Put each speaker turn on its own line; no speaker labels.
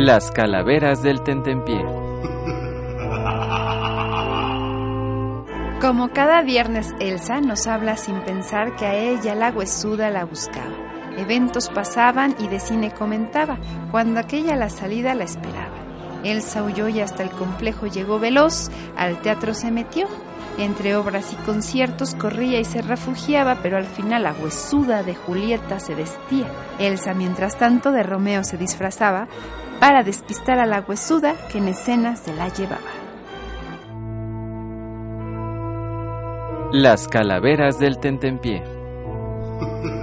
Las calaveras del tentempié.
Como cada viernes Elsa nos habla sin pensar que a ella la huesuda la buscaba. Eventos pasaban y de cine comentaba, cuando aquella la salida la esperaba. Elsa huyó y hasta el complejo llegó veloz, al teatro se metió. Entre obras y conciertos corría y se refugiaba, pero al final la huesuda de Julieta se vestía. Elsa, mientras tanto, de Romeo se disfrazaba para despistar a la huesuda que en escenas se la llevaba.
Las calaveras del tentempié.